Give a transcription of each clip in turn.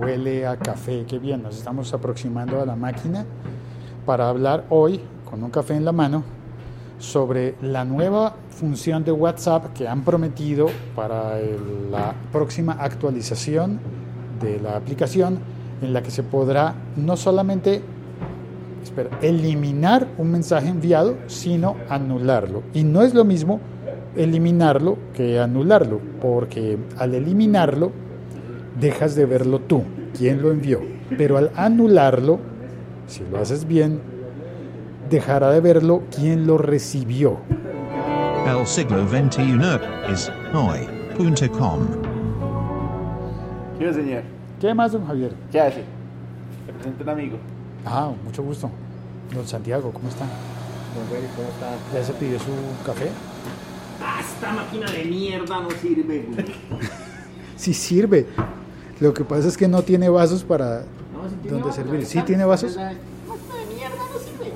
huele a café, qué bien, nos estamos aproximando a la máquina para hablar hoy con un café en la mano sobre la nueva función de WhatsApp que han prometido para la próxima actualización de la aplicación en la que se podrá no solamente espera, eliminar un mensaje enviado, sino anularlo. Y no es lo mismo eliminarlo que anularlo, porque al eliminarlo dejas de verlo tú, quien lo envió, pero al anularlo, si lo haces bien, dejará de verlo quien lo recibió. El siglo XXI es hoy.com. ¿Qué señor? ¿Qué más, don Javier? ¿Qué hace? Le presento un amigo. Ah, mucho gusto. Don Santiago, ¿cómo está? Don Félix, ¿cómo está? ¿Ya se pidió su café? Ah, esta máquina de mierda no sirve, güey. Sí sirve. Lo que pasa es que no tiene vasos para No, sí tiene donde servir. ¿Sí tiene vasos? De mierda no sirve.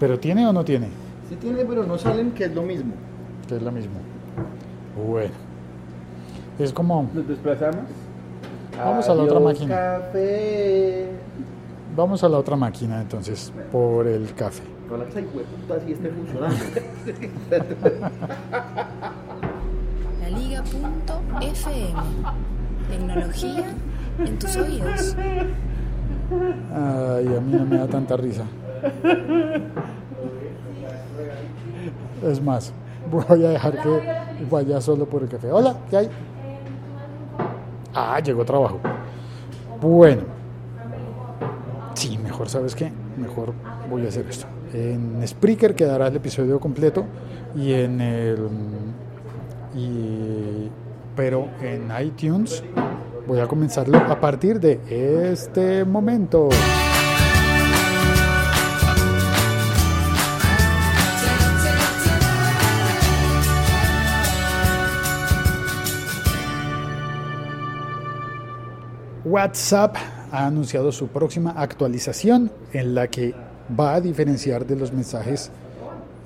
¿Pero tiene o no tiene? Sí tiene, pero no salen, que es lo mismo. Que es lo mismo. Bueno. Es como, Nos desplazamos. Vamos a la otra máquina. café. vamos a la otra máquina entonces, por el café. Que esa hijueputa sí esté funcionando. Laliga.fm. Tecnología en tus oídos. Ay, a mí no me da tanta risa. Es más, voy a dejar que vaya solo por el café. Hola, ¿qué hay? Ah, llegó trabajo. Bueno. Sí, mejor, ¿sabes qué? Mejor voy a hacer esto. En Spreaker quedará el episodio completo y en el... Y, pero en iTunes voy a comenzarlo a partir de este momento. WhatsApp ha anunciado su próxima actualización en la que va a diferenciar de los mensajes,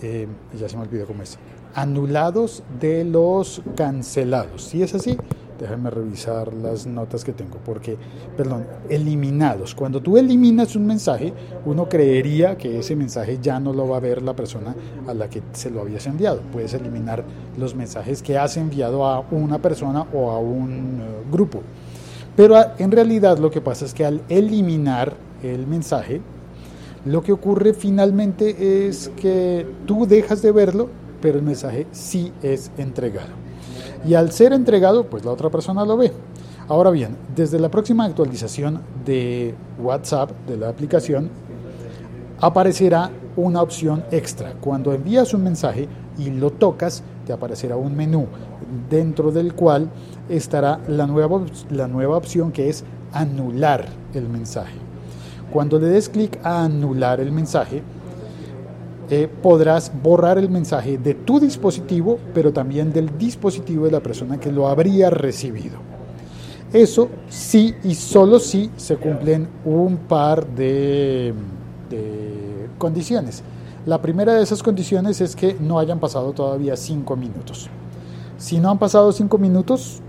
eh, ya se me olvidó cómo es, anulados de los cancelados. Si es así, déjame revisar las notas que tengo, porque, perdón, eliminados. Cuando tú eliminas un mensaje, uno creería que ese mensaje ya no lo va a ver la persona a la que se lo habías enviado. Puedes eliminar los mensajes que has enviado a una persona o a un eh, grupo. Pero a- en realidad lo que pasa es que al eliminar el mensaje, lo que ocurre finalmente es que tú dejas de verlo, pero el mensaje sí es entregado. Y al ser entregado, pues la otra persona lo ve. Ahora bien, desde la próxima actualización de WhatsApp, de la aplicación, aparecerá una opción extra. Cuando envías un mensaje y lo tocas, te aparecerá un menú dentro del cual estará la nueva, la nueva opción que es anular el mensaje. Cuando le des clic a anular el mensaje, eh, podrás borrar el mensaje de tu dispositivo, pero también del dispositivo de la persona que lo habría recibido. Eso sí y solo si se cumplen un par de, de condiciones. La primera de esas condiciones es que no hayan pasado todavía cinco minutos. Si no han pasado cinco minutos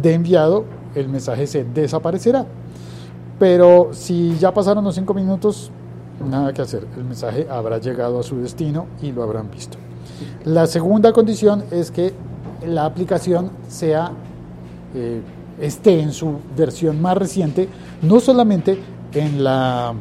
de enviado, el mensaje se desaparecerá. Pero si ya pasaron los cinco minutos, nada que hacer. El mensaje habrá llegado a su destino y lo habrán visto. La segunda condición es que la aplicación sea eh, esté en su versión más reciente, no solamente en, la,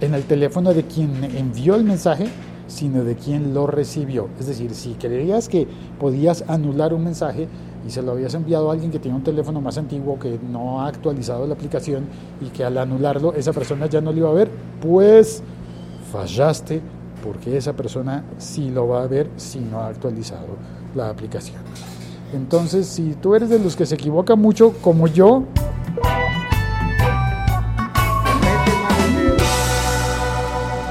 en el teléfono de quien envió el mensaje, sino de quien lo recibió. Es decir, si creías que podías anular un mensaje y se lo habías enviado a alguien que tiene un teléfono más antiguo que no ha actualizado la aplicación y que al anularlo esa persona ya no lo iba a ver, pues fallaste porque esa persona sí lo va a ver si no ha actualizado la aplicación. Entonces, si tú eres de los que se equivoca mucho, como yo,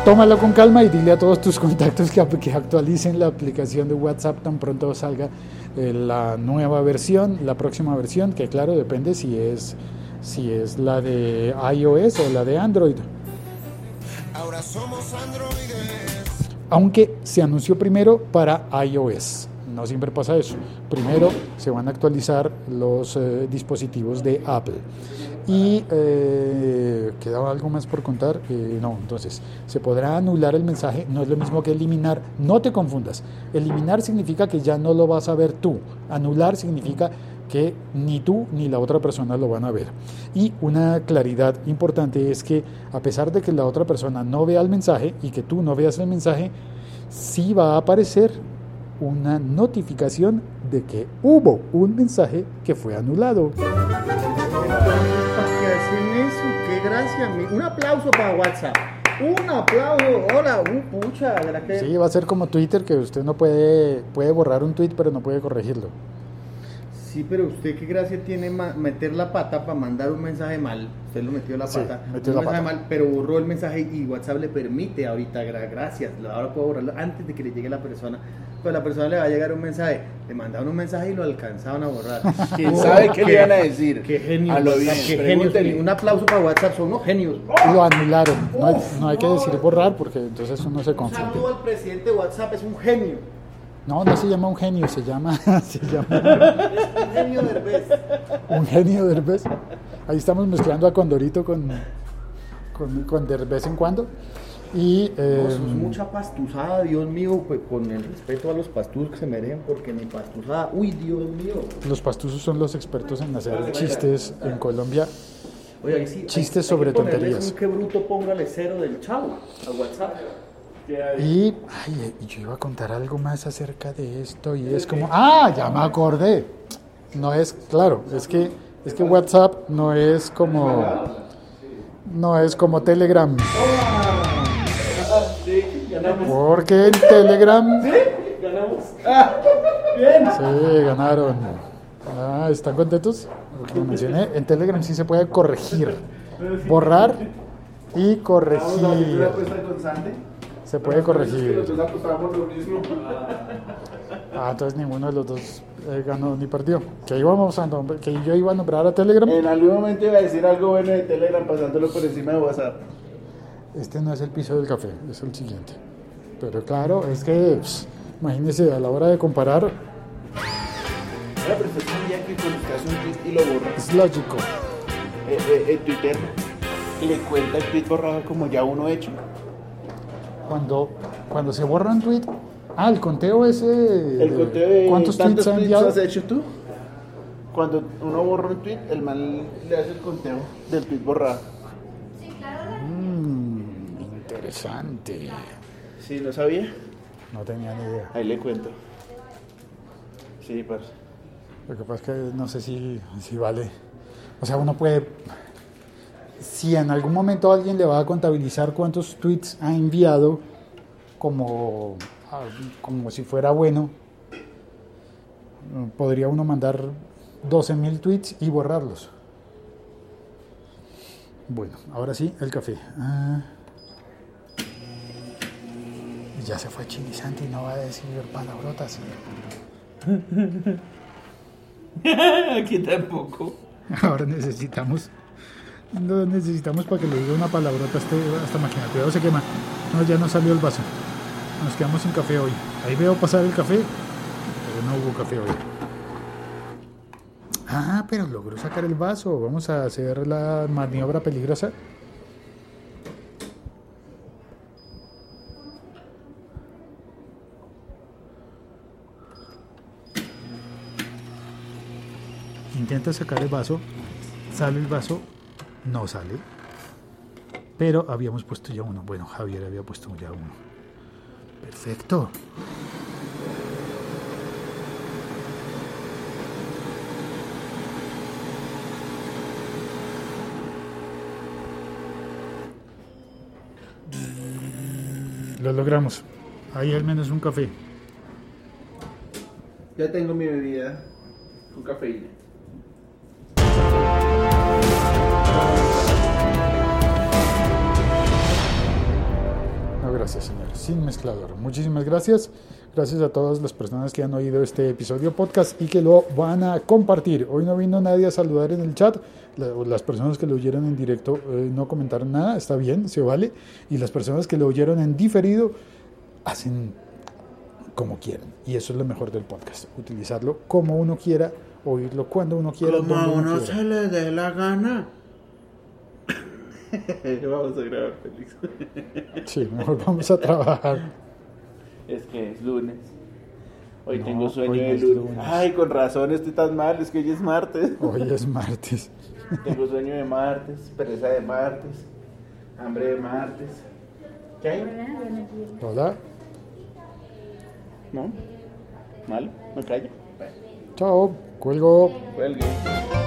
tómalo con calma y dile a todos tus contactos que, que actualicen la aplicación de WhatsApp tan pronto salga la nueva versión, la próxima versión, que claro, depende si es, si es la de iOS o la de Android. Ahora somos androides. Aunque se anunció primero para iOS, no siempre pasa eso. Primero se van a actualizar los eh, dispositivos de Apple. Y eh, quedaba algo más por contar. Eh, no, entonces se podrá anular el mensaje. No es lo mismo que eliminar. No te confundas. Eliminar significa que ya no lo vas a ver tú. Anular significa que ni tú ni la otra persona lo van a ver. Y una claridad importante es que a pesar de que la otra persona no vea el mensaje y que tú no veas el mensaje, sí va a aparecer una notificación de que hubo un mensaje que fue anulado. Un aplauso para WhatsApp. Un aplauso. Hola, uh, pucha. ¿verdad que- Sí, va a ser como Twitter que usted no puede puede borrar un tweet pero no puede corregirlo. Sí, pero usted qué gracia tiene meter la pata para mandar un mensaje mal. Usted lo metió la Sí, pata. metió un la mensaje pata. mal, pero borró el mensaje y WhatsApp le permite ahorita, gra- gracias. Ahora puedo borrarlo antes de que le llegue la persona. Pues a la persona le va a llegar un mensaje. Le mandaban un mensaje y lo alcanzaban a borrar. ¿Quién sabe qué le iban a decir? Qué genio. A lo bien, qué genios. Un aplauso para WhatsApp, son unos genios. Lo anularon. No hay, no hay que decir borrar porque entonces uno se Un confunde. saludo al presidente de WhatsApp, es un genio. No, no se llama un genio, se llama, se llama Un genio de Herbes. un genio de vez. Ahí estamos mezclando a Condorito con, con, con de vez en cuando. Y eh, No, es mucha pastuzada, Dios mío, pues con el respeto a los pastuzos que se merecen, porque ni pastuzada, uy, Dios mío. los pastuzos son los expertos en hacer chistes en Colombia. Oye, ahí sí, Chistes hay- hay sobre que tonterías. Un que bruto, póngale cero del chavo a WhatsApp. Y ay, yo iba a contar algo más acerca de esto y es como, ah, ya me acordé. No es, claro, es que es que WhatsApp no es como no es como Telegram. Porque en Telegram Sí, ganaron. Ah, ¿están contentos? Porque lo mencioné. En Telegram sí se puede corregir, borrar y corregir. Se puede corregir. Ah, entonces ninguno de los dos eh, ganó ni perdió. Que íbamos a nombr- que yo iba a nombrar a Telegram. En algún momento iba a decir algo bueno de Telegram pasándolo por encima de WhatsApp. Este no es el piso del café, es el siguiente. Pero claro, es que pss, imagínese a la hora de comparar, que un tweet y lo es lógico. eh, eh, eh, Twitter le cuenta el tweet borrado como ya uno hecho. Cuando, cuando se borra un tweet, ah, el conteo ese. El de conteo de ¿Cuántos tantos tweets ha tweets enviado? has hecho tú? Cuando uno borra un tweet, el man le hace el conteo del tweet borrado. Mm, interesante. Sí, ¿no sabía? No tenía ni idea. Ahí le cuento. Sí, parce. Lo que pasa es que no sé si, si vale. O sea, uno puede. Si en algún momento alguien le va a contabilizar cuántos tweets ha enviado, como, ah, como si fuera bueno, podría uno mandar 12.000 tweets y borrarlos. Bueno, ahora sí, el café. Ah. Ya se fue Chilizante y no va a decir palabrotas. Aquí tampoco. Ahora necesitamos. Lo necesitamos para que le diga una palabrota a, este, a esta máquina. Cuidado, se quema. No, ya no salió el vaso. Nos quedamos sin café hoy. Ahí veo pasar el café, pero no hubo café hoy. Ah, pero logró sacar el vaso. Vamos a hacer la maniobra peligrosa. Intenta sacar el vaso, sale el vaso, no sale. Pero habíamos puesto ya uno. Bueno, Javier había puesto ya uno. Perfecto. Lo logramos. Ahí al menos un café. Ya tengo mi bebida con cafeína. Gracias, señor. Sin mezclador. Muchísimas gracias. Gracias a todas las personas que han oído este episodio podcast y que lo van a compartir. Hoy no vino nadie a saludar en el chat. La- Las personas que lo oyeron en directo eh, no comentaron nada. Está bien, se vale. Y las personas que lo oyeron en diferido hacen como quieran. Y eso es lo mejor del podcast, utilizarlo como uno quiera, oírlo cuando uno quiera, Como uno uno se le dé la gana. Vamos a grabar feliz. Sí, mejor vamos a trabajar. Es que es lunes. Hoy No, tengo sueño hoy de es lunes. lunes. Ay, con razón estoy tan mal, es que hoy es martes. Hoy es martes. tengo sueño de martes, pereza de martes, hambre de martes. ¿Qué hay? Hola, ¿No? ¿Mal? ¿No callo? chao, cuelgo. Cuelgue.